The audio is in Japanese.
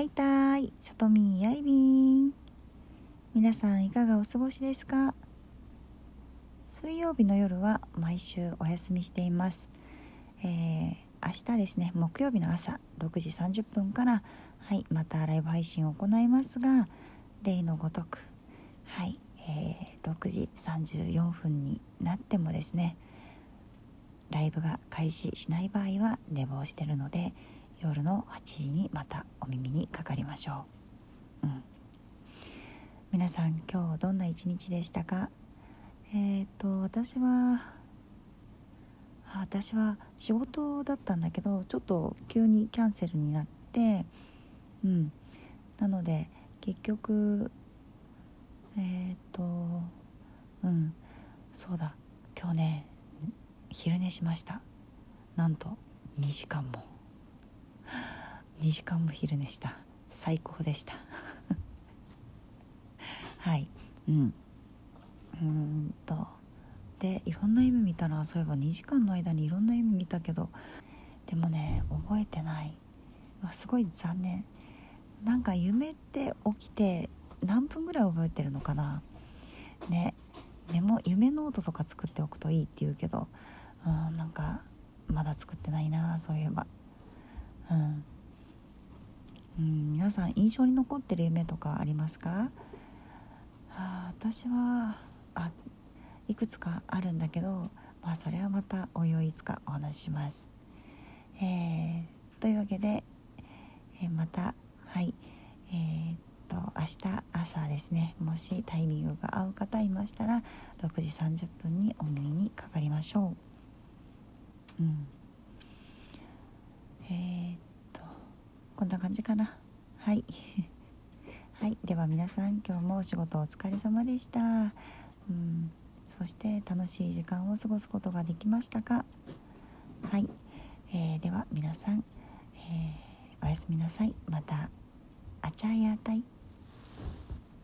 はいたい、さとみやいびん。皆さんいかがお過ごしですか？水曜日の夜は毎週お休みしています。えー、明日ですね、木曜日の朝6時30分から、はい、またライブ配信を行いますが、例のごとく、はい、えー、6時34分になってもですね、ライブが開始しない場合は寝坊してるので、夜の8時にまたお耳にかかりましょう、うん、皆さん今日どんな一日でしたか？えっ、と私は私は仕事だったんだけどちょっと急にキャンセルになってうん。なので結局えっ、とうん。そうだ。今日ね昼寝しました。なんと2時間も。2時間も昼寝した。最高でした。はい。うん。うんと。でいろんな夢見たらそういえば2時間の間にいろんな夢見たけどでもね覚えてない。すごい残念。なんか夢って起きて何分ぐらい覚えてるのかな。ね。でも夢ノートとか作っておくといいって言うけどうんなんかまだ作ってないなそういえば。うん。うん、皆さん印象に残ってる夢とかありますか、はあ、私はあいくつかあるんだけど、まあ、それはまたおいおいいつかお話しします。えー、というわけで、えー、またはいえー、っと明日朝ですねもしタイミングが合う方いましたら6時30分にお耳にかかりましょう。うんえー、っとこんな感じかな。はい。はい。では皆さん今日もお仕事お疲れ様でした。うん。そして楽しい時間を過ごすことができましたか。はい、えー、では皆さん、えー、おやすみなさい。またあちゃやたい